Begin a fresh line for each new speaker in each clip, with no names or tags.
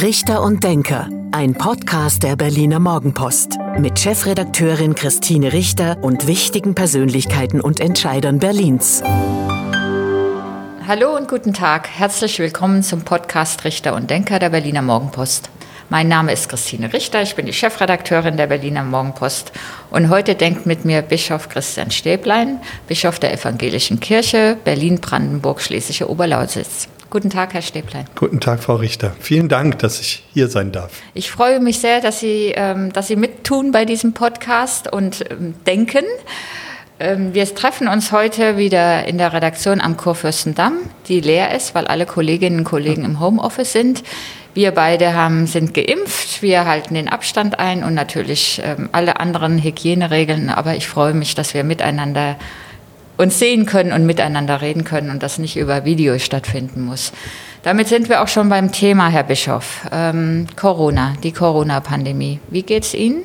Richter und Denker, ein Podcast der Berliner Morgenpost mit Chefredakteurin Christine Richter und wichtigen Persönlichkeiten und Entscheidern Berlins.
Hallo und guten Tag. Herzlich willkommen zum Podcast Richter und Denker der Berliner Morgenpost. Mein Name ist Christine Richter, ich bin die Chefredakteurin der Berliner Morgenpost und heute denkt mit mir Bischof Christian Stäblein, Bischof der Evangelischen Kirche Berlin-Brandenburg-Schlesische Oberlausitz. Guten Tag, Herr Stäblein.
Guten Tag, Frau Richter. Vielen Dank, dass ich hier sein darf.
Ich freue mich sehr, dass Sie, ähm, dass Sie mittun bei diesem Podcast und ähm, denken. Ähm, wir treffen uns heute wieder in der Redaktion am Kurfürstendamm, die leer ist, weil alle Kolleginnen und Kollegen im Homeoffice sind. Wir beide haben, sind geimpft, wir halten den Abstand ein und natürlich ähm, alle anderen Hygieneregeln. Aber ich freue mich, dass wir miteinander uns sehen können und miteinander reden können und das nicht über Video stattfinden muss. Damit sind wir auch schon beim Thema, Herr Bischof. Ähm, Corona, die Corona-Pandemie. Wie geht's Ihnen?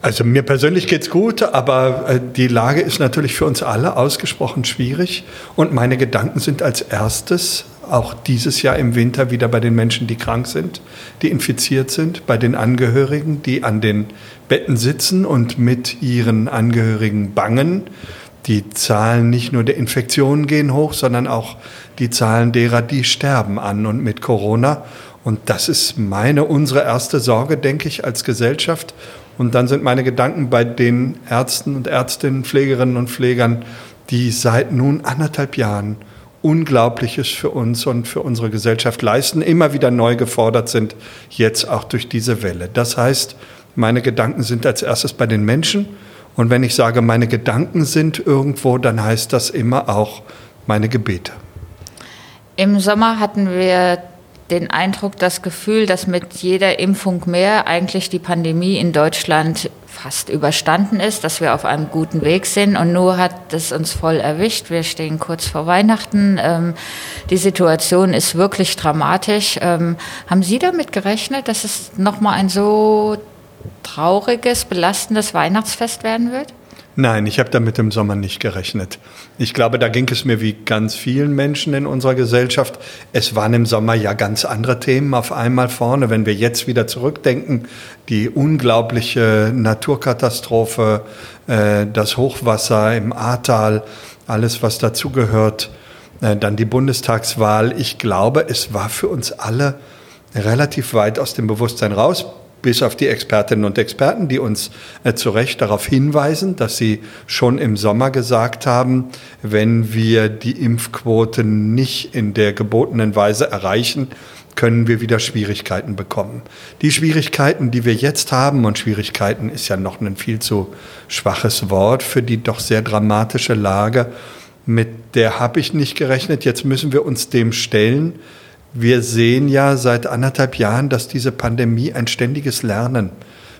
Also mir persönlich geht's gut, aber äh, die Lage ist natürlich für uns alle ausgesprochen schwierig. Und meine Gedanken sind als erstes auch dieses Jahr im Winter wieder bei den Menschen, die krank sind, die infiziert sind, bei den Angehörigen, die an den Betten sitzen und mit ihren Angehörigen bangen. Die Zahlen nicht nur der Infektionen gehen hoch, sondern auch die Zahlen derer, die sterben an und mit Corona. Und das ist meine, unsere erste Sorge, denke ich, als Gesellschaft. Und dann sind meine Gedanken bei den Ärzten und Ärztinnen, Pflegerinnen und Pflegern, die seit nun anderthalb Jahren Unglaubliches für uns und für unsere Gesellschaft leisten, immer wieder neu gefordert sind, jetzt auch durch diese Welle. Das heißt, meine Gedanken sind als erstes bei den Menschen. Und wenn ich sage, meine Gedanken sind irgendwo, dann heißt das immer auch meine Gebete.
Im Sommer hatten wir den Eindruck, das Gefühl, dass mit jeder Impfung mehr eigentlich die Pandemie in Deutschland fast überstanden ist, dass wir auf einem guten Weg sind. Und nur hat es uns voll erwischt. Wir stehen kurz vor Weihnachten. Ähm, die Situation ist wirklich dramatisch. Ähm, haben Sie damit gerechnet, dass es nochmal ein so trauriges, belastendes Weihnachtsfest werden wird?
Nein, ich habe damit im Sommer nicht gerechnet. Ich glaube, da ging es mir wie ganz vielen Menschen in unserer Gesellschaft. Es waren im Sommer ja ganz andere Themen auf einmal vorne. Wenn wir jetzt wieder zurückdenken, die unglaubliche Naturkatastrophe, äh, das Hochwasser im Ahrtal, alles, was dazugehört, äh, dann die Bundestagswahl. Ich glaube, es war für uns alle relativ weit aus dem Bewusstsein raus bis auf die Expertinnen und Experten, die uns äh, zu Recht darauf hinweisen, dass sie schon im Sommer gesagt haben, wenn wir die Impfquote nicht in der gebotenen Weise erreichen, können wir wieder Schwierigkeiten bekommen. Die Schwierigkeiten, die wir jetzt haben, und Schwierigkeiten ist ja noch ein viel zu schwaches Wort für die doch sehr dramatische Lage, mit der habe ich nicht gerechnet. Jetzt müssen wir uns dem stellen wir sehen ja seit anderthalb Jahren, dass diese Pandemie ein ständiges Lernen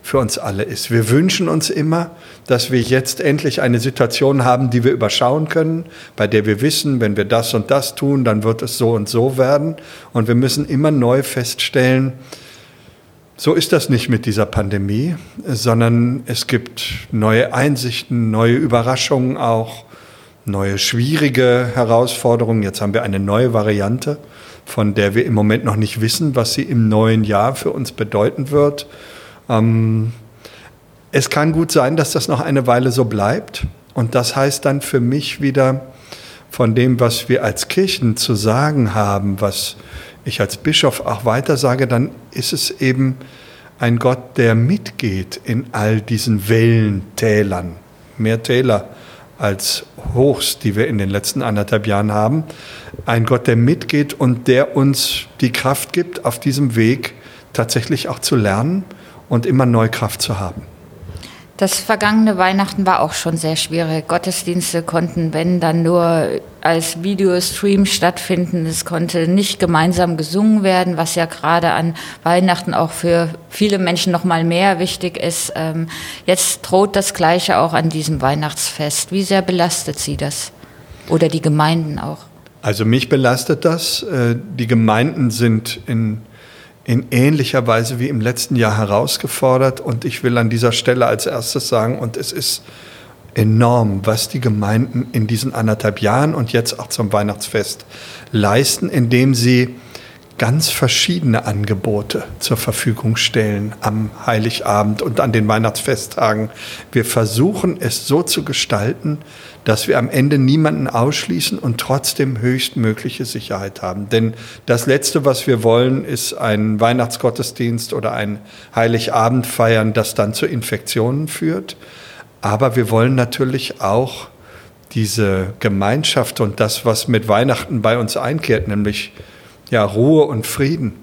für uns alle ist. Wir wünschen uns immer, dass wir jetzt endlich eine Situation haben, die wir überschauen können, bei der wir wissen, wenn wir das und das tun, dann wird es so und so werden. Und wir müssen immer neu feststellen, so ist das nicht mit dieser Pandemie, sondern es gibt neue Einsichten, neue Überraschungen auch, neue schwierige Herausforderungen. Jetzt haben wir eine neue Variante von der wir im Moment noch nicht wissen, was sie im neuen Jahr für uns bedeuten wird. Ähm, es kann gut sein, dass das noch eine Weile so bleibt. Und das heißt dann für mich wieder von dem, was wir als Kirchen zu sagen haben, was ich als Bischof auch weiter sage, dann ist es eben ein Gott, der mitgeht in all diesen Wellentälern. Mehr Täler als Hochs, die wir in den letzten anderthalb Jahren haben. Ein Gott, der mitgeht und der uns die Kraft gibt, auf diesem Weg tatsächlich auch zu lernen und immer neue Kraft zu haben.
Das vergangene Weihnachten war auch schon sehr schwierig. Gottesdienste konnten, wenn, dann nur als Videostream stattfinden. Es konnte nicht gemeinsam gesungen werden, was ja gerade an Weihnachten auch für viele Menschen noch mal mehr wichtig ist. Ähm, jetzt droht das Gleiche auch an diesem Weihnachtsfest. Wie sehr belastet Sie das? Oder die Gemeinden auch?
Also mich belastet das. Äh, die Gemeinden sind in in ähnlicher Weise wie im letzten Jahr herausgefordert. Und ich will an dieser Stelle als erstes sagen, und es ist enorm, was die Gemeinden in diesen anderthalb Jahren und jetzt auch zum Weihnachtsfest leisten, indem sie ganz verschiedene Angebote zur Verfügung stellen am Heiligabend und an den Weihnachtsfesttagen. Wir versuchen es so zu gestalten, dass wir am Ende niemanden ausschließen und trotzdem höchstmögliche Sicherheit haben. Denn das Letzte, was wir wollen, ist ein Weihnachtsgottesdienst oder ein Heiligabend feiern, das dann zu Infektionen führt. Aber wir wollen natürlich auch diese Gemeinschaft und das, was mit Weihnachten bei uns einkehrt, nämlich ja, Ruhe und Frieden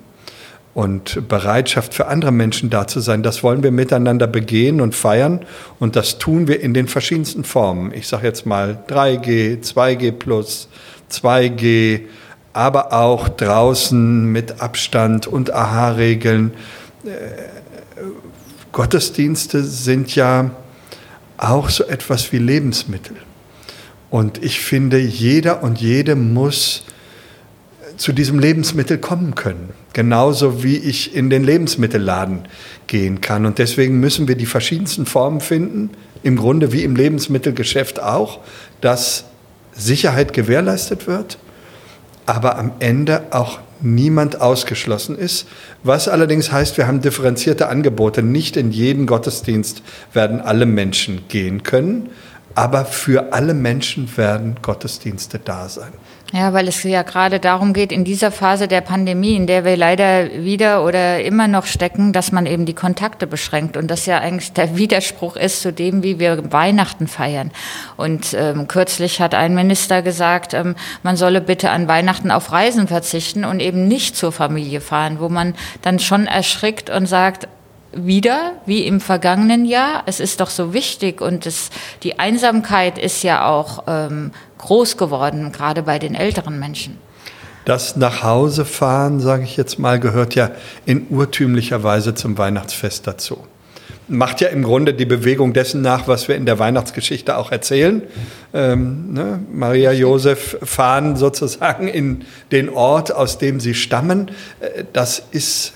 und Bereitschaft für andere Menschen da zu sein, das wollen wir miteinander begehen und feiern und das tun wir in den verschiedensten Formen. Ich sage jetzt mal 3G, 2G plus, 2G, aber auch draußen mit Abstand und AHA-Regeln. Äh, Gottesdienste sind ja auch so etwas wie Lebensmittel. Und ich finde, jeder und jede muss zu diesem Lebensmittel kommen können. Genauso wie ich in den Lebensmittelladen gehen kann. Und deswegen müssen wir die verschiedensten Formen finden, im Grunde wie im Lebensmittelgeschäft auch, dass Sicherheit gewährleistet wird, aber am Ende auch niemand ausgeschlossen ist. Was allerdings heißt, wir haben differenzierte Angebote. Nicht in jeden Gottesdienst werden alle Menschen gehen können, aber für alle Menschen werden Gottesdienste da sein.
Ja, weil es ja gerade darum geht, in dieser Phase der Pandemie, in der wir leider wieder oder immer noch stecken, dass man eben die Kontakte beschränkt und das ja eigentlich der Widerspruch ist zu dem, wie wir Weihnachten feiern. Und ähm, kürzlich hat ein Minister gesagt, ähm, man solle bitte an Weihnachten auf Reisen verzichten und eben nicht zur Familie fahren, wo man dann schon erschrickt und sagt, wieder wie im vergangenen Jahr. Es ist doch so wichtig und es, die Einsamkeit ist ja auch ähm, groß geworden, gerade bei den älteren Menschen.
Das Nachhausefahren, sage ich jetzt mal, gehört ja in urtümlicher Weise zum Weihnachtsfest dazu. Macht ja im Grunde die Bewegung dessen nach, was wir in der Weihnachtsgeschichte auch erzählen. Ähm, ne? Maria Josef fahren sozusagen in den Ort, aus dem sie stammen. Äh, das ist,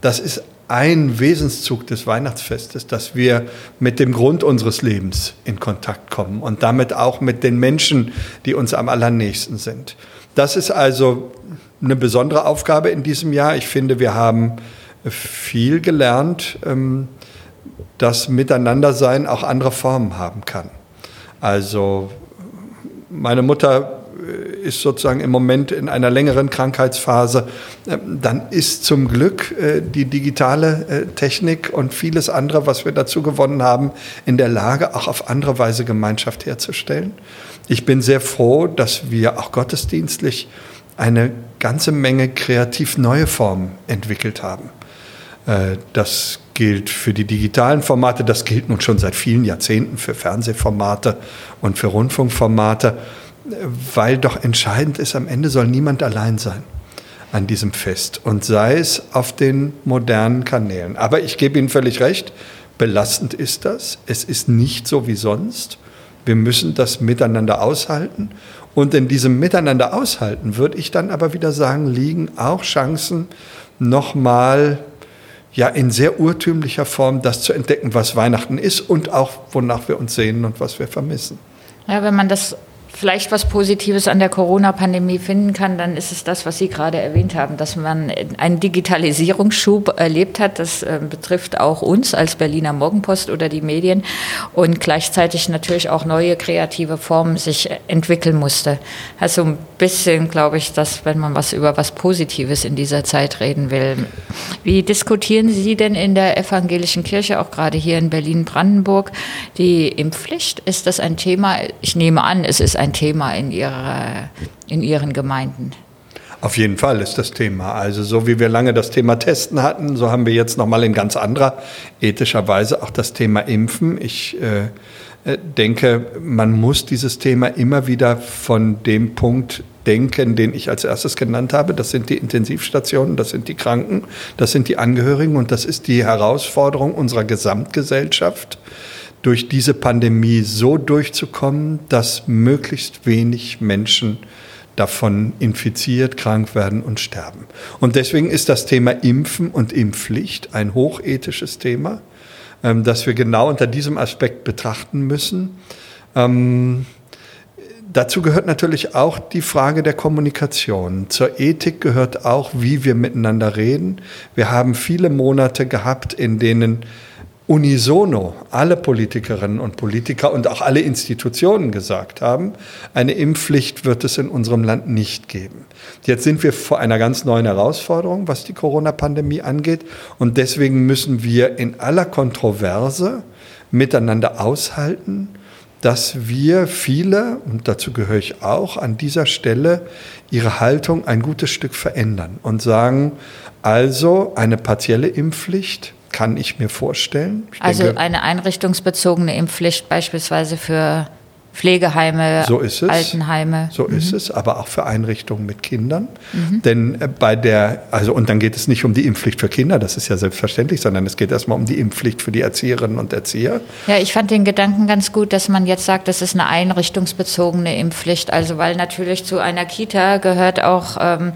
das ist ein Wesenszug des Weihnachtsfestes, dass wir mit dem Grund unseres Lebens in Kontakt kommen und damit auch mit den Menschen, die uns am allernächsten sind. Das ist also eine besondere Aufgabe in diesem Jahr. Ich finde, wir haben viel gelernt, ähm, dass Miteinandersein auch andere Formen haben kann. Also meine Mutter ist sozusagen im Moment in einer längeren Krankheitsphase, ähm, dann ist zum Glück äh, die digitale äh, Technik und vieles andere, was wir dazu gewonnen haben, in der Lage, auch auf andere Weise Gemeinschaft herzustellen. Ich bin sehr froh, dass wir auch gottesdienstlich eine ganze Menge kreativ neue Formen entwickelt haben. Äh, das gilt für die digitalen Formate, das gilt nun schon seit vielen Jahrzehnten für Fernsehformate und für Rundfunkformate weil doch entscheidend ist, am Ende soll niemand allein sein an diesem Fest und sei es auf den modernen Kanälen. Aber ich gebe Ihnen völlig recht, belastend ist das. Es ist nicht so wie sonst. Wir müssen das miteinander aushalten. Und in diesem Miteinander aushalten, würde ich dann aber wieder sagen, liegen auch Chancen, nochmal ja in sehr urtümlicher Form das zu entdecken, was Weihnachten ist und auch wonach wir uns sehnen und was wir vermissen.
Ja, wenn man das vielleicht was Positives an der Corona-Pandemie finden kann, dann ist es das, was Sie gerade erwähnt haben, dass man einen Digitalisierungsschub erlebt hat. Das äh, betrifft auch uns als Berliner Morgenpost oder die Medien und gleichzeitig natürlich auch neue kreative Formen sich entwickeln musste. Also ein bisschen, glaube ich, dass wenn man was über was Positives in dieser Zeit reden will. Wie diskutieren Sie denn in der evangelischen Kirche, auch gerade hier in Berlin-Brandenburg, die Impfpflicht? Ist das ein Thema? Ich nehme an, es ist ein Thema in, ihrer, in Ihren Gemeinden?
Auf jeden Fall ist das Thema. Also so wie wir lange das Thema Testen hatten, so haben wir jetzt nochmal in ganz anderer ethischer Weise auch das Thema Impfen. Ich äh, äh, denke, man muss dieses Thema immer wieder von dem Punkt denken, den ich als erstes genannt habe. Das sind die Intensivstationen, das sind die Kranken, das sind die Angehörigen und das ist die Herausforderung unserer Gesamtgesellschaft durch diese Pandemie so durchzukommen, dass möglichst wenig Menschen davon infiziert, krank werden und sterben. Und deswegen ist das Thema Impfen und Impfpflicht ein hochethisches Thema, ähm, das wir genau unter diesem Aspekt betrachten müssen. Ähm, Dazu gehört natürlich auch die Frage der Kommunikation. Zur Ethik gehört auch, wie wir miteinander reden. Wir haben viele Monate gehabt, in denen unisono alle Politikerinnen und Politiker und auch alle Institutionen gesagt haben, eine Impfpflicht wird es in unserem Land nicht geben. Jetzt sind wir vor einer ganz neuen Herausforderung, was die Corona-Pandemie angeht. Und deswegen müssen wir in aller Kontroverse miteinander aushalten, dass wir viele, und dazu gehöre ich auch, an dieser Stelle ihre Haltung ein gutes Stück verändern und sagen, also eine partielle Impfpflicht kann ich mir vorstellen. Ich
also denke, eine einrichtungsbezogene Impfpflicht beispielsweise für Pflegeheime,
so ist es.
Altenheime.
So mhm. ist es, aber auch für Einrichtungen mit Kindern. Mhm. Denn äh, bei der, also und dann geht es nicht um die Impfpflicht für Kinder, das ist ja selbstverständlich, sondern es geht erstmal um die Impfpflicht für die Erzieherinnen und Erzieher.
Ja, ich fand den Gedanken ganz gut, dass man jetzt sagt, das ist eine einrichtungsbezogene Impfpflicht. Also weil natürlich zu einer Kita gehört auch ähm,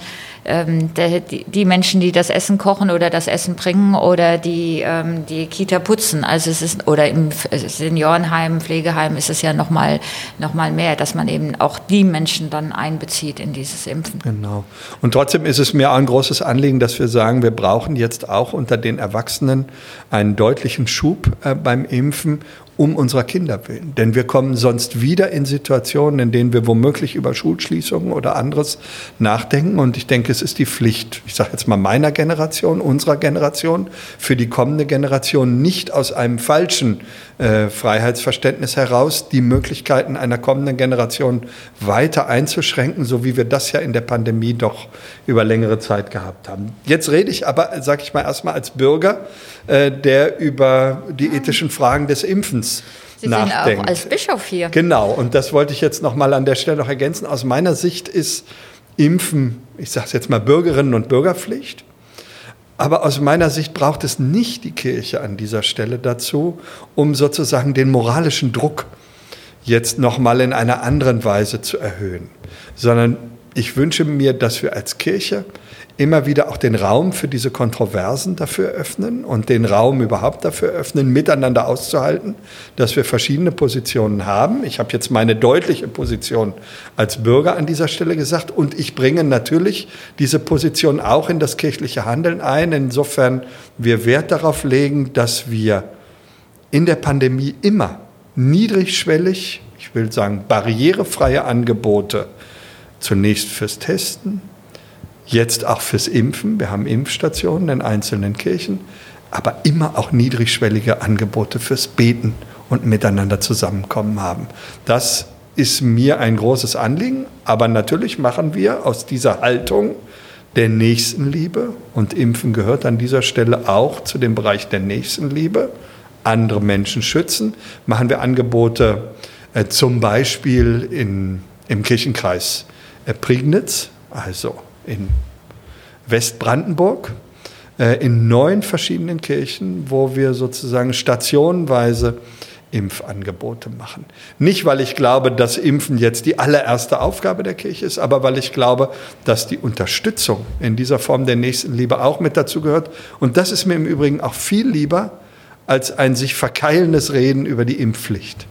ähm, der, die, Menschen, die das Essen kochen oder das Essen bringen oder die ähm, die Kita putzen. Also es ist oder im Seniorenheim, Pflegeheim ist es ja noch mal noch mal mehr, dass man eben auch die Menschen dann einbezieht in dieses Impfen.
Genau. Und trotzdem ist es mir auch ein großes Anliegen, dass wir sagen, wir brauchen jetzt auch unter den Erwachsenen einen deutlichen Schub äh, beim Impfen um unserer Kinder willen. Denn wir kommen sonst wieder in Situationen, in denen wir womöglich über Schulschließungen oder anderes nachdenken. Und ich denke, es ist die Pflicht, ich sage jetzt mal meiner Generation, unserer Generation, für die kommende Generation nicht aus einem falschen äh, Freiheitsverständnis heraus die Möglichkeiten einer kommenden Generation weiter einzuschränken, so wie wir das ja in der Pandemie doch über längere Zeit gehabt haben. Jetzt rede ich aber, sage ich mal, erstmal als Bürger, äh, der über die ethischen Fragen des Impfens Sie nachdenkt. sind auch
als Bischof hier.
Genau, und das wollte ich jetzt noch mal an der Stelle noch ergänzen. Aus meiner Sicht ist Impfen, ich sage es jetzt mal Bürgerinnen und Bürgerpflicht. Aber aus meiner Sicht braucht es nicht die Kirche an dieser Stelle dazu, um sozusagen den moralischen Druck jetzt noch mal in einer anderen Weise zu erhöhen, sondern ich wünsche mir, dass wir als Kirche immer wieder auch den Raum für diese Kontroversen dafür öffnen und den Raum überhaupt dafür öffnen, miteinander auszuhalten, dass wir verschiedene Positionen haben. Ich habe jetzt meine deutliche Position als Bürger an dieser Stelle gesagt und ich bringe natürlich diese Position auch in das kirchliche Handeln ein, insofern wir Wert darauf legen, dass wir in der Pandemie immer niedrigschwellig, ich will sagen barrierefreie Angebote zunächst fürs Testen, jetzt auch fürs Impfen. Wir haben Impfstationen in einzelnen Kirchen, aber immer auch niedrigschwellige Angebote fürs Beten und miteinander zusammenkommen haben. Das ist mir ein großes Anliegen, aber natürlich machen wir aus dieser Haltung der Nächstenliebe und Impfen gehört an dieser Stelle auch zu dem Bereich der Nächstenliebe, andere Menschen schützen, machen wir Angebote äh, zum Beispiel in, im Kirchenkreis äh, Prignitz, also in Westbrandenburg, äh, in neun verschiedenen Kirchen, wo wir sozusagen stationenweise Impfangebote machen. Nicht, weil ich glaube, dass Impfen jetzt die allererste Aufgabe der Kirche ist, aber weil ich glaube, dass die Unterstützung in dieser Form der Nächstenliebe auch mit dazu gehört. Und das ist mir im Übrigen auch viel lieber als ein sich verkeilendes Reden über die Impfpflicht.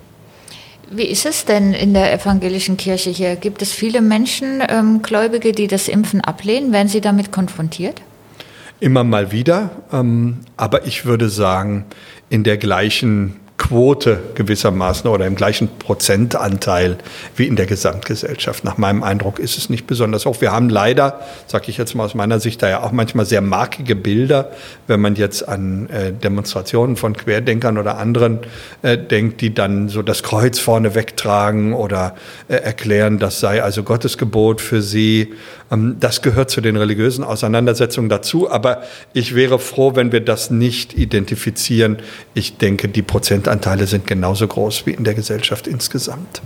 Wie ist es denn in der evangelischen Kirche hier? Gibt es viele Menschen, ähm, Gläubige, die das Impfen ablehnen? Werden sie damit konfrontiert?
Immer mal wieder, ähm, aber ich würde sagen, in der gleichen Quote gewissermaßen oder im gleichen Prozentanteil wie in der Gesamtgesellschaft. Nach meinem Eindruck ist es nicht besonders hoch. Wir haben leider, sage ich jetzt mal aus meiner Sicht, da ja auch manchmal sehr markige Bilder, wenn man jetzt an äh, Demonstrationen von Querdenkern oder anderen äh, denkt, die dann so das Kreuz vorne wegtragen oder äh, erklären, das sei also Gottes Gebot für sie. Ähm, das gehört zu den religiösen Auseinandersetzungen dazu, aber ich wäre froh, wenn wir das nicht identifizieren. Ich denke, die Prozent Prozentanteile sind genauso groß wie in der Gesellschaft insgesamt.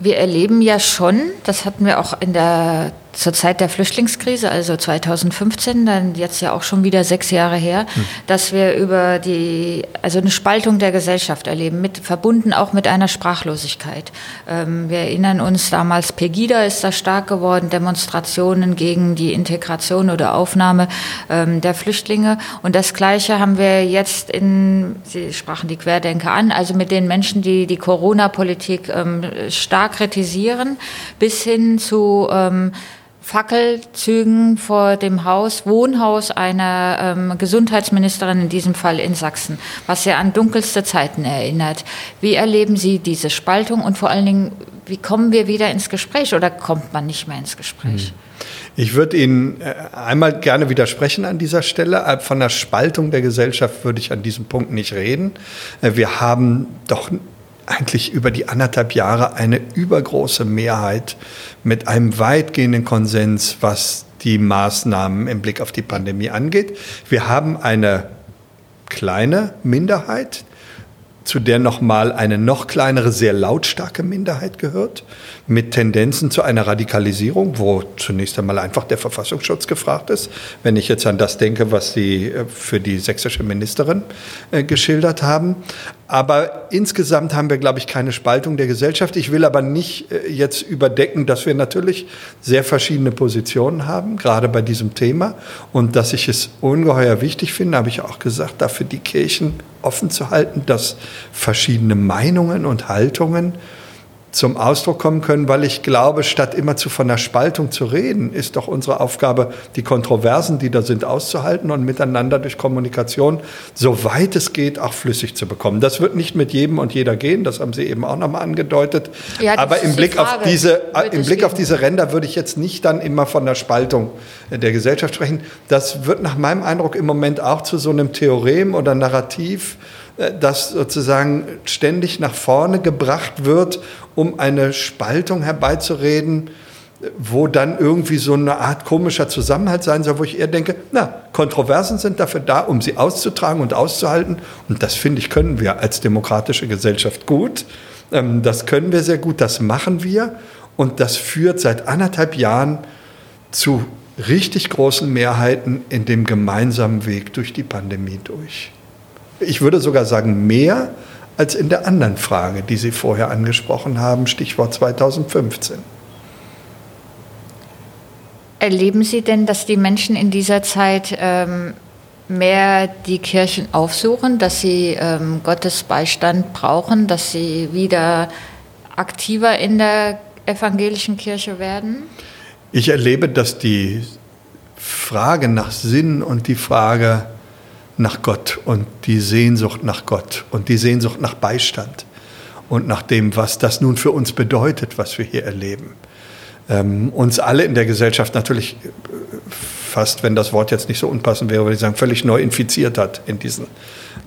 Wir erleben ja schon, das hatten wir auch in der zur Zeit der Flüchtlingskrise, also 2015, dann jetzt ja auch schon wieder sechs Jahre her, hm. dass wir über die, also eine Spaltung der Gesellschaft erleben, mit, verbunden auch mit einer Sprachlosigkeit. Ähm, wir erinnern uns, damals Pegida ist da stark geworden, Demonstrationen gegen die Integration oder Aufnahme ähm, der Flüchtlinge. Und das Gleiche haben wir jetzt in, Sie sprachen die Querdenker an, also mit den Menschen, die die Corona-Politik ähm, stark kritisieren, bis hin zu ähm, Fackelzügen vor dem Haus, Wohnhaus einer ähm, Gesundheitsministerin, in diesem Fall in Sachsen, was ja an dunkelste Zeiten erinnert. Wie erleben Sie diese Spaltung und vor allen Dingen, wie kommen wir wieder ins Gespräch oder kommt man nicht mehr ins Gespräch? Hm.
Ich würde Ihnen äh, einmal gerne widersprechen an dieser Stelle. Äh, von der Spaltung der Gesellschaft würde ich an diesem Punkt nicht reden. Äh, wir haben doch eigentlich über die anderthalb Jahre eine übergroße Mehrheit mit einem weitgehenden Konsens, was die Maßnahmen im Blick auf die Pandemie angeht. Wir haben eine kleine Minderheit, zu der nochmal eine noch kleinere, sehr lautstarke Minderheit gehört, mit Tendenzen zu einer Radikalisierung, wo zunächst einmal einfach der Verfassungsschutz gefragt ist. Wenn ich jetzt an das denke, was Sie äh, für die sächsische Ministerin äh, geschildert haben. Aber insgesamt haben wir, glaube ich, keine Spaltung der Gesellschaft. Ich will aber nicht äh, jetzt überdecken, dass wir natürlich sehr verschiedene Positionen haben, gerade bei diesem Thema. Und dass ich es ungeheuer wichtig finde, habe ich auch gesagt, dafür die Kirchen offen zu halten, dass verschiedene Meinungen und Haltungen zum Ausdruck kommen können, weil ich glaube, statt immer zu von der Spaltung zu reden, ist doch unsere Aufgabe, die Kontroversen, die da sind, auszuhalten und miteinander durch Kommunikation, soweit es geht, auch flüssig zu bekommen. Das wird nicht mit jedem und jeder gehen, das haben Sie eben auch nochmal angedeutet. Ja, Aber im Blick, auf diese, im Blick auf diese Ränder würde ich jetzt nicht dann immer von der Spaltung der Gesellschaft sprechen. Das wird nach meinem Eindruck im Moment auch zu so einem Theorem oder Narrativ das sozusagen ständig nach vorne gebracht wird, um eine Spaltung herbeizureden, wo dann irgendwie so eine Art komischer Zusammenhalt sein soll, wo ich eher denke, na, Kontroversen sind dafür da, um sie auszutragen und auszuhalten. Und das finde ich, können wir als demokratische Gesellschaft gut. Ähm, das können wir sehr gut, das machen wir. Und das führt seit anderthalb Jahren zu richtig großen Mehrheiten in dem gemeinsamen Weg durch die Pandemie durch. Ich würde sogar sagen, mehr als in der anderen Frage, die Sie vorher angesprochen haben, Stichwort 2015.
Erleben Sie denn, dass die Menschen in dieser Zeit ähm, mehr die Kirchen aufsuchen, dass sie ähm, Gottes Beistand brauchen, dass sie wieder aktiver in der evangelischen Kirche werden?
Ich erlebe, dass die Frage nach Sinn und die Frage nach Gott und die Sehnsucht nach Gott und die Sehnsucht nach Beistand und nach dem, was das nun für uns bedeutet, was wir hier erleben. Ähm, uns alle in der Gesellschaft natürlich äh, fast, wenn das Wort jetzt nicht so unpassend wäre, würde ich sagen, völlig neu infiziert hat in diesen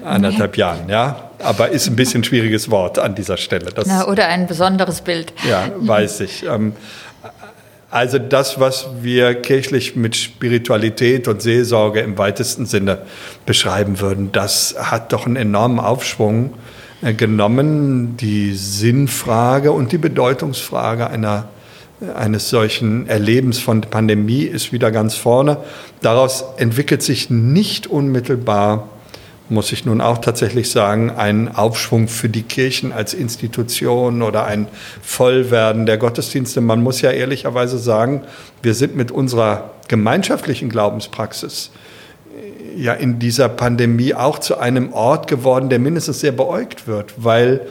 anderthalb Jahren. Ja, aber ist ein bisschen schwieriges Wort an dieser Stelle.
Das, Na, oder ein besonderes Bild.
Ja, weiß ich. Ähm, also das, was wir kirchlich mit Spiritualität und Seelsorge im weitesten Sinne beschreiben würden, das hat doch einen enormen Aufschwung äh, genommen. Die Sinnfrage und die Bedeutungsfrage einer, eines solchen Erlebens von Pandemie ist wieder ganz vorne. Daraus entwickelt sich nicht unmittelbar muss ich nun auch tatsächlich sagen, ein Aufschwung für die Kirchen als Institution oder ein Vollwerden der Gottesdienste. Man muss ja ehrlicherweise sagen, wir sind mit unserer gemeinschaftlichen Glaubenspraxis äh, ja in dieser Pandemie auch zu einem Ort geworden, der mindestens sehr beäugt wird, weil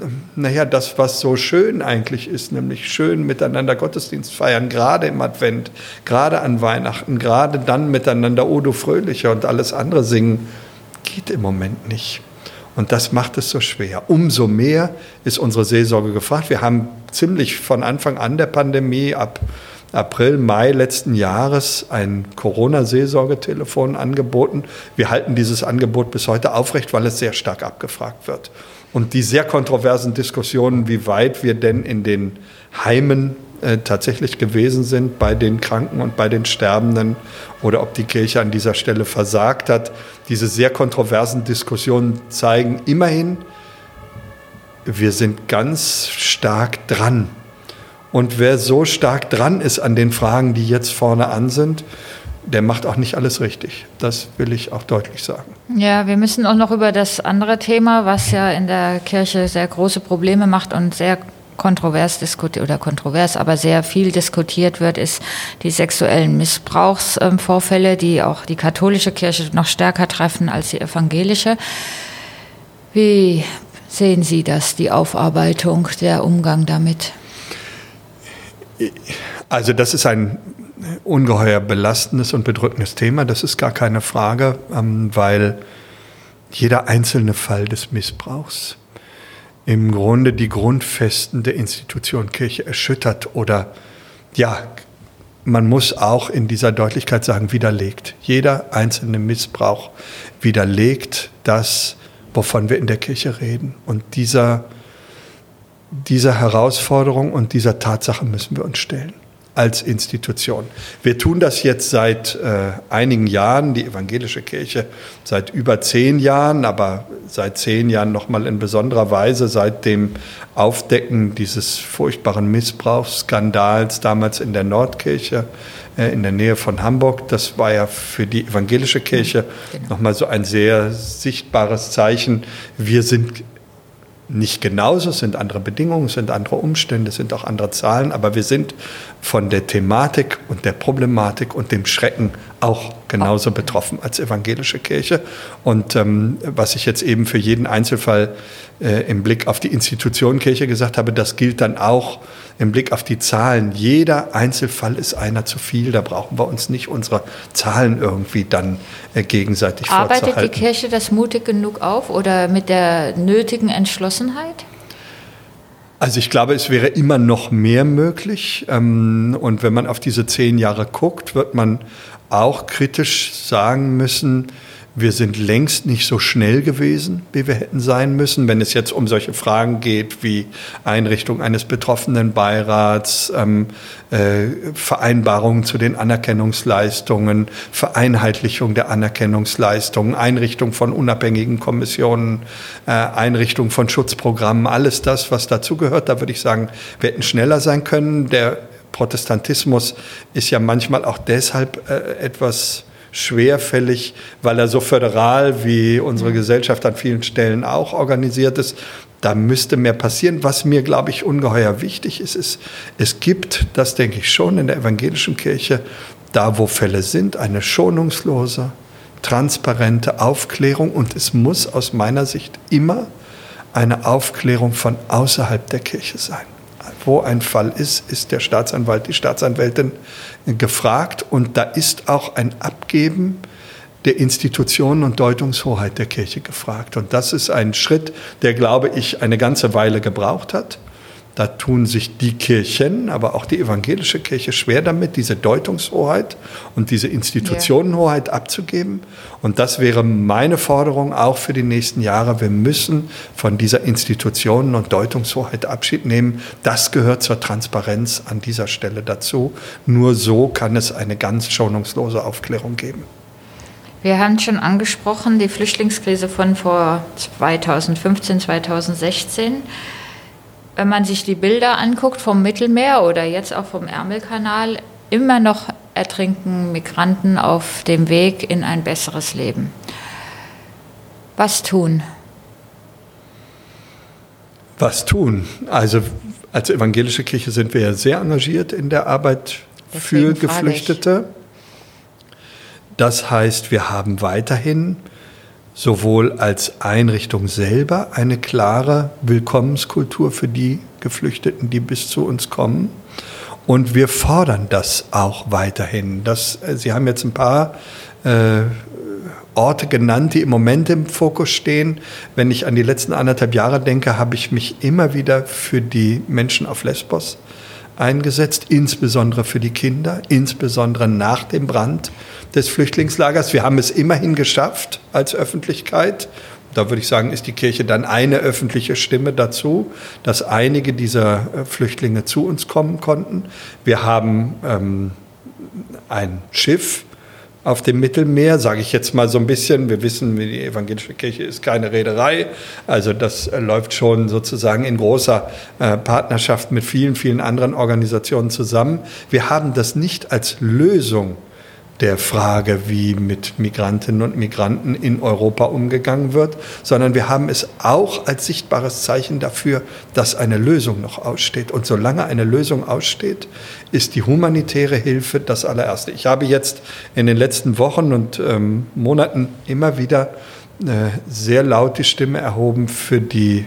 äh, naja, das, was so schön eigentlich ist, nämlich schön miteinander Gottesdienst feiern, gerade im Advent, gerade an Weihnachten, gerade dann miteinander Odo Fröhlicher und alles andere singen, geht im Moment nicht. Und das macht es so schwer. Umso mehr ist unsere Seelsorge gefragt. Wir haben ziemlich von Anfang an der Pandemie ab April, Mai letzten Jahres ein Corona-Seelsorgetelefon angeboten. Wir halten dieses Angebot bis heute aufrecht, weil es sehr stark abgefragt wird. Und die sehr kontroversen Diskussionen, wie weit wir denn in den Heimen äh, tatsächlich gewesen sind bei den Kranken und bei den Sterbenden oder ob die Kirche an dieser Stelle versagt hat. Diese sehr kontroversen Diskussionen zeigen immerhin, wir sind ganz stark dran. Und wer so stark dran ist an den Fragen, die jetzt vorne an sind, der macht auch nicht alles richtig. Das will ich auch deutlich sagen.
Ja, wir müssen auch noch über das andere Thema, was ja in der Kirche sehr große Probleme macht und sehr kontrovers diskutiert oder kontrovers, aber sehr viel diskutiert wird, ist die sexuellen Missbrauchsvorfälle, die auch die katholische Kirche noch stärker treffen als die evangelische. Wie sehen Sie das, die Aufarbeitung, der Umgang damit?
Also das ist ein ungeheuer belastendes und bedrückendes Thema, das ist gar keine Frage, ähm, weil jeder einzelne Fall des Missbrauchs im Grunde die Grundfesten der Institution Kirche erschüttert oder ja, man muss auch in dieser Deutlichkeit sagen, widerlegt. Jeder einzelne Missbrauch widerlegt das, wovon wir in der Kirche reden. Und dieser, dieser Herausforderung und dieser Tatsache müssen wir uns stellen als Institution. Wir tun das jetzt seit äh, einigen Jahren, die evangelische Kirche seit über zehn Jahren, aber seit zehn Jahren nochmal in besonderer Weise seit dem Aufdecken dieses furchtbaren Missbrauchsskandals damals in der Nordkirche äh, in der Nähe von Hamburg. Das war ja für die evangelische Kirche genau. nochmal so ein sehr sichtbares Zeichen. Wir sind nicht genauso, es sind andere Bedingungen, es sind andere Umstände, es sind auch andere Zahlen, aber wir sind von der Thematik und der Problematik und dem Schrecken auch genauso betroffen als evangelische Kirche. Und ähm, was ich jetzt eben für jeden Einzelfall äh, im Blick auf die Institution Kirche gesagt habe, das gilt dann auch im Blick auf die Zahlen. Jeder Einzelfall ist einer zu viel. Da brauchen wir uns nicht unsere Zahlen irgendwie dann äh, gegenseitig.
Arbeitet die Kirche das mutig genug auf oder mit der nötigen Entschlossenheit?
Also ich glaube, es wäre immer noch mehr möglich. Ähm, und wenn man auf diese zehn Jahre guckt, wird man auch kritisch sagen müssen, wir sind längst nicht so schnell gewesen, wie wir hätten sein müssen, wenn es jetzt um solche Fragen geht wie Einrichtung eines betroffenen Beirats, ähm, äh, Vereinbarungen zu den Anerkennungsleistungen, Vereinheitlichung der Anerkennungsleistungen, Einrichtung von unabhängigen Kommissionen, äh, Einrichtung von Schutzprogrammen, alles das, was dazugehört. Da würde ich sagen, wir hätten schneller sein können. Der Protestantismus ist ja manchmal auch deshalb äh, etwas schwerfällig, weil er so föderal wie unsere mhm. Gesellschaft an vielen Stellen auch organisiert ist. Da müsste mehr passieren. Was mir, glaube ich, ungeheuer wichtig ist, ist, es gibt, das denke ich schon, in der evangelischen Kirche, da wo Fälle sind, eine schonungslose, transparente Aufklärung und es muss aus meiner Sicht immer eine Aufklärung von außerhalb der Kirche sein wo ein Fall ist, ist der Staatsanwalt, die Staatsanwältin gefragt. Und da ist auch ein Abgeben der Institutionen und Deutungshoheit der Kirche gefragt. Und das ist ein Schritt, der, glaube ich, eine ganze Weile gebraucht hat. Da tun sich die Kirchen, aber auch die evangelische Kirche schwer damit, diese Deutungshoheit und diese Institutionenhoheit ja. abzugeben. Und das wäre meine Forderung auch für die nächsten Jahre. Wir müssen von dieser Institutionen- und Deutungshoheit Abschied nehmen. Das gehört zur Transparenz an dieser Stelle dazu. Nur so kann es eine ganz schonungslose Aufklärung geben.
Wir haben schon angesprochen, die Flüchtlingskrise von vor 2015, 2016 wenn man sich die Bilder anguckt vom Mittelmeer oder jetzt auch vom Ärmelkanal, immer noch ertrinken Migranten auf dem Weg in ein besseres Leben. Was tun?
Was tun? Also als evangelische Kirche sind wir ja sehr engagiert in der Arbeit Deswegen für Geflüchtete. Das heißt, wir haben weiterhin sowohl als Einrichtung selber eine klare Willkommenskultur für die Geflüchteten, die bis zu uns kommen. Und wir fordern das auch weiterhin. Das, äh, Sie haben jetzt ein paar äh, Orte genannt, die im Moment im Fokus stehen. Wenn ich an die letzten anderthalb Jahre denke, habe ich mich immer wieder für die Menschen auf Lesbos eingesetzt, insbesondere für die Kinder, insbesondere nach dem Brand des Flüchtlingslagers. Wir haben es immerhin geschafft als Öffentlichkeit. Da würde ich sagen, ist die Kirche dann eine öffentliche Stimme dazu, dass einige dieser äh, Flüchtlinge zu uns kommen konnten. Wir haben ähm, ein Schiff auf dem Mittelmeer, sage ich jetzt mal so ein bisschen. Wir wissen, die evangelische Kirche ist keine Reederei. Also das äh, läuft schon sozusagen in großer äh, Partnerschaft mit vielen, vielen anderen Organisationen zusammen. Wir haben das nicht als Lösung der Frage, wie mit Migrantinnen und Migranten in Europa umgegangen wird, sondern wir haben es auch als sichtbares Zeichen dafür, dass eine Lösung noch aussteht. Und solange eine Lösung aussteht, ist die humanitäre Hilfe das allererste. Ich habe jetzt in den letzten Wochen und ähm, Monaten immer wieder äh, sehr laut die Stimme erhoben für die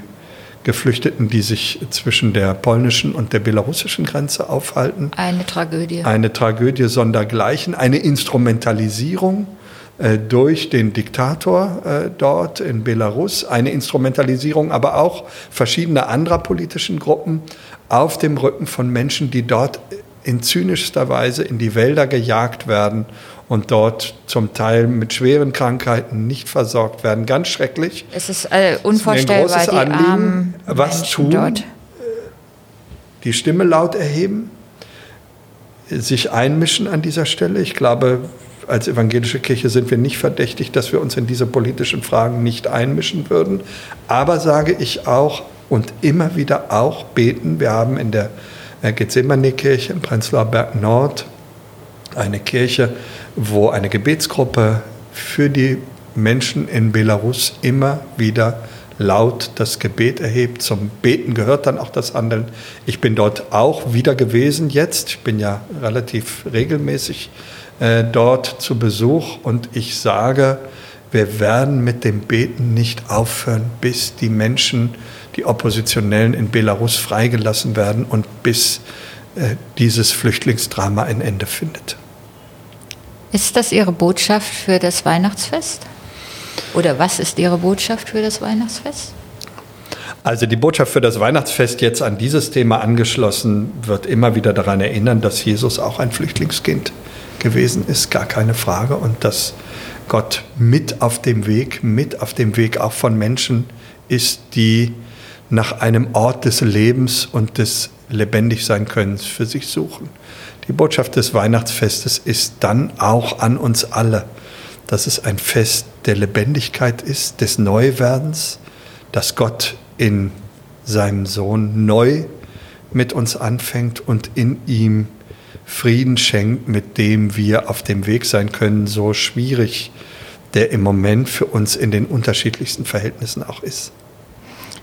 Geflüchteten, die sich zwischen der polnischen und der belarussischen Grenze aufhalten.
Eine Tragödie.
Eine Tragödie sondergleichen, eine Instrumentalisierung äh, durch den Diktator äh, dort in Belarus, eine Instrumentalisierung aber auch verschiedener anderer politischen Gruppen auf dem Rücken von Menschen, die dort in zynischster Weise in die Wälder gejagt werden und dort zum Teil mit schweren Krankheiten nicht versorgt werden. Ganz schrecklich.
Es ist äh, unvorstellbar,
ist
die
Anliegen, was
Menschen
tun,
dort.
die Stimme laut erheben, sich einmischen an dieser Stelle. Ich glaube, als evangelische Kirche sind wir nicht verdächtig, dass wir uns in diese politischen Fragen nicht einmischen würden. Aber sage ich auch und immer wieder auch beten. Wir haben in der Gethsemane-Kirche in Prenzlauer Berg Nord eine Kirche, wo eine Gebetsgruppe für die Menschen in Belarus immer wieder laut das Gebet erhebt. Zum Beten gehört dann auch das Handeln. Ich bin dort auch wieder gewesen jetzt. Ich bin ja relativ regelmäßig äh, dort zu Besuch und ich sage, wir werden mit dem Beten nicht aufhören, bis die Menschen, die Oppositionellen in Belarus freigelassen werden und bis äh, dieses Flüchtlingsdrama ein Ende findet.
Ist das Ihre Botschaft für das Weihnachtsfest? Oder was ist Ihre Botschaft für das Weihnachtsfest?
Also die Botschaft für das Weihnachtsfest jetzt an dieses Thema angeschlossen wird immer wieder daran erinnern, dass Jesus auch ein Flüchtlingskind gewesen ist, gar keine Frage. Und dass Gott mit auf dem Weg, mit auf dem Weg auch von Menschen ist, die nach einem Ort des Lebens und des Lebendigsein-Könnens für sich suchen. Die Botschaft des Weihnachtsfestes ist dann auch an uns alle, dass es ein Fest der Lebendigkeit ist, des Neuwerdens, dass Gott in seinem Sohn neu mit uns anfängt und in ihm Frieden schenkt, mit dem wir auf dem Weg sein können, so schwierig der im Moment für uns in den unterschiedlichsten Verhältnissen auch ist.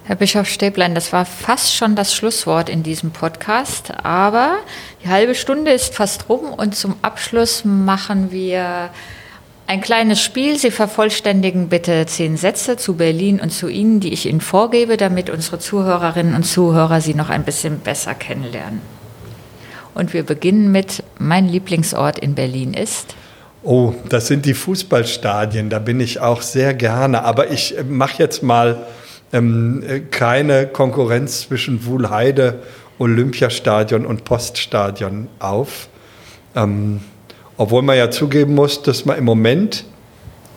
Herr Bischof Stäblein, das war fast schon das Schlusswort in diesem Podcast, aber die halbe Stunde ist fast rum und zum Abschluss machen wir ein kleines Spiel. Sie vervollständigen bitte zehn Sätze zu Berlin und zu Ihnen, die ich Ihnen vorgebe, damit unsere Zuhörerinnen und Zuhörer Sie noch ein bisschen besser kennenlernen. Und wir beginnen mit Mein Lieblingsort in Berlin ist.
Oh, das sind die Fußballstadien, da bin ich auch sehr gerne. Aber ich mache jetzt mal ähm, keine Konkurrenz zwischen Wuhlheide, Olympiastadion und Poststadion auf. Ähm, obwohl man ja zugeben muss, dass man im Moment,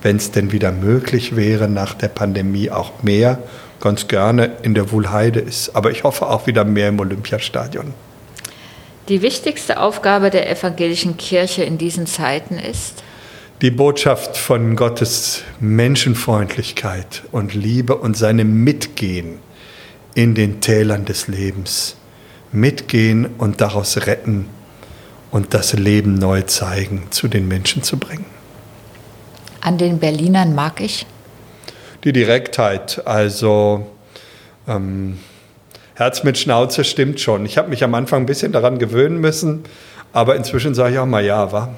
wenn es denn wieder möglich wäre, nach der Pandemie auch mehr ganz gerne in der Wuhlheide ist. Aber ich hoffe auch wieder mehr im Olympiastadion.
Die wichtigste Aufgabe der evangelischen Kirche in diesen Zeiten ist?
Die Botschaft von Gottes Menschenfreundlichkeit und Liebe und seinem Mitgehen in den Tälern des Lebens. Mitgehen und daraus retten und das Leben neu zeigen, zu den Menschen zu bringen.
An den Berlinern mag ich?
Die Direktheit, also ähm, Herz mit Schnauze stimmt schon. Ich habe mich am Anfang ein bisschen daran gewöhnen müssen, aber inzwischen sage ich auch mal ja, wa?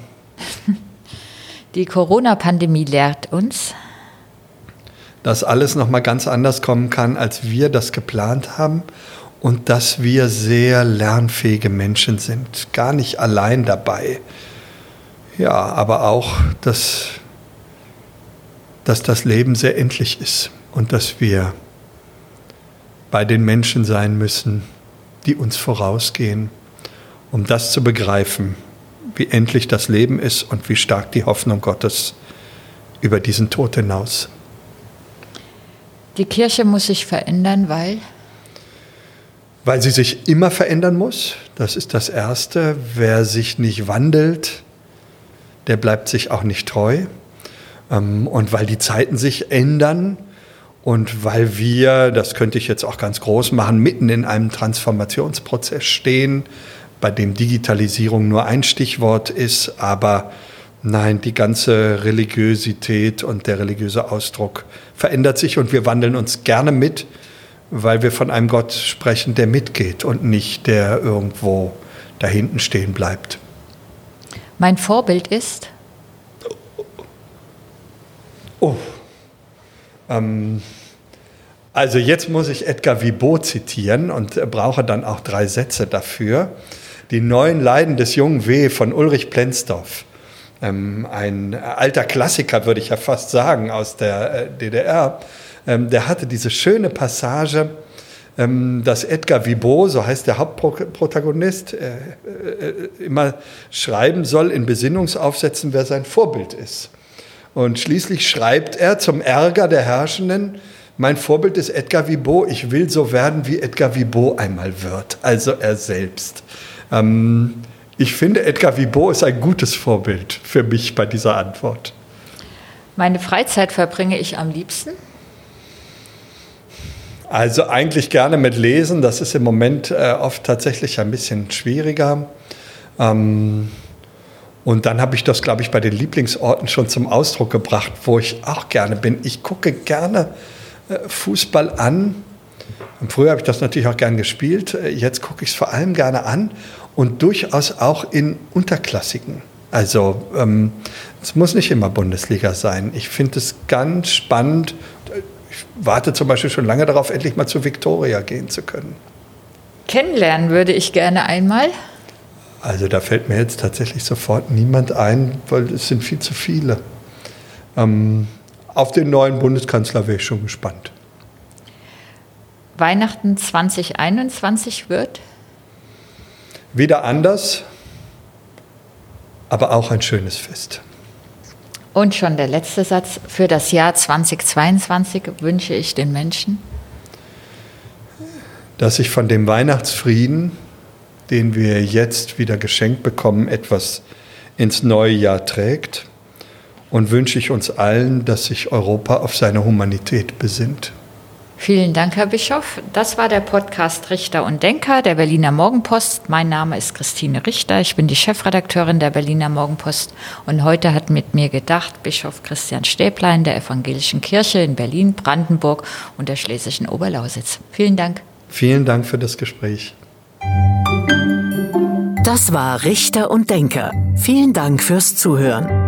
Die Corona-Pandemie lehrt uns,
dass alles noch mal ganz anders kommen kann, als wir das geplant haben und dass wir sehr lernfähige Menschen sind, gar nicht allein dabei. Ja, aber auch, dass, dass das Leben sehr endlich ist und dass wir bei den Menschen sein müssen, die uns vorausgehen, um das zu begreifen, wie endlich das Leben ist und wie stark die Hoffnung Gottes über diesen Tod hinaus.
Die Kirche muss sich verändern, weil?
Weil sie sich immer verändern muss. Das ist das Erste. Wer sich nicht wandelt, der bleibt sich auch nicht treu. Ähm, und weil die Zeiten sich ändern und weil wir, das könnte ich jetzt auch ganz groß machen, mitten in einem Transformationsprozess stehen, bei dem Digitalisierung nur ein Stichwort ist, aber nein, die ganze Religiosität und der religiöse Ausdruck verändert sich und wir wandeln uns gerne mit, weil wir von einem Gott sprechen, der mitgeht und nicht der irgendwo da hinten stehen bleibt.
Mein Vorbild ist?
Oh. Ähm, also jetzt muss ich Edgar Vibot zitieren und brauche dann auch drei Sätze dafür. Die neuen Leiden des jungen W. von Ulrich Plenzdorf. Ähm, ein alter Klassiker, würde ich ja fast sagen, aus der äh, DDR. Ähm, der hatte diese schöne Passage, ähm, dass Edgar Vibot, so heißt der Hauptprotagonist, äh, äh, immer schreiben soll in Besinnungsaufsätzen, wer sein Vorbild ist. Und schließlich schreibt er zum Ärger der Herrschenden, mein Vorbild ist Edgar Vibot, ich will so werden, wie Edgar Vibot einmal wird, also er selbst. Ähm, ich finde, Edgar Vibot ist ein gutes Vorbild für mich bei dieser Antwort.
Meine Freizeit verbringe ich am liebsten?
Also eigentlich gerne mit Lesen. Das ist im Moment äh, oft tatsächlich ein bisschen schwieriger. Ähm, und dann habe ich das, glaube ich, bei den Lieblingsorten schon zum Ausdruck gebracht, wo ich auch gerne bin. Ich gucke gerne äh, Fußball an. Früher habe ich das natürlich auch gern gespielt. Jetzt gucke ich es vor allem gerne an und durchaus auch in Unterklassiken. Also ähm, es muss nicht immer Bundesliga sein. Ich finde es ganz spannend warte zum Beispiel schon lange darauf, endlich mal zu Victoria gehen zu können.
Kennenlernen würde ich gerne einmal.
Also da fällt mir jetzt tatsächlich sofort niemand ein, weil es sind viel zu viele. Ähm, auf den neuen Bundeskanzler wäre ich schon gespannt.
Weihnachten 2021 wird?
Wieder anders, aber auch ein schönes Fest.
Und schon der letzte Satz. Für das Jahr 2022 wünsche ich den Menschen,
dass sich von dem Weihnachtsfrieden, den wir jetzt wieder geschenkt bekommen, etwas ins neue Jahr trägt. Und wünsche ich uns allen, dass sich Europa auf seine Humanität besinnt.
Vielen Dank, Herr Bischof. Das war der Podcast Richter und Denker der Berliner Morgenpost. Mein Name ist Christine Richter. Ich bin die Chefredakteurin der Berliner Morgenpost. Und heute hat mit mir gedacht Bischof Christian Stäblein der Evangelischen Kirche in Berlin, Brandenburg und der Schlesischen Oberlausitz. Vielen Dank.
Vielen Dank für das Gespräch.
Das war Richter und Denker. Vielen Dank fürs Zuhören.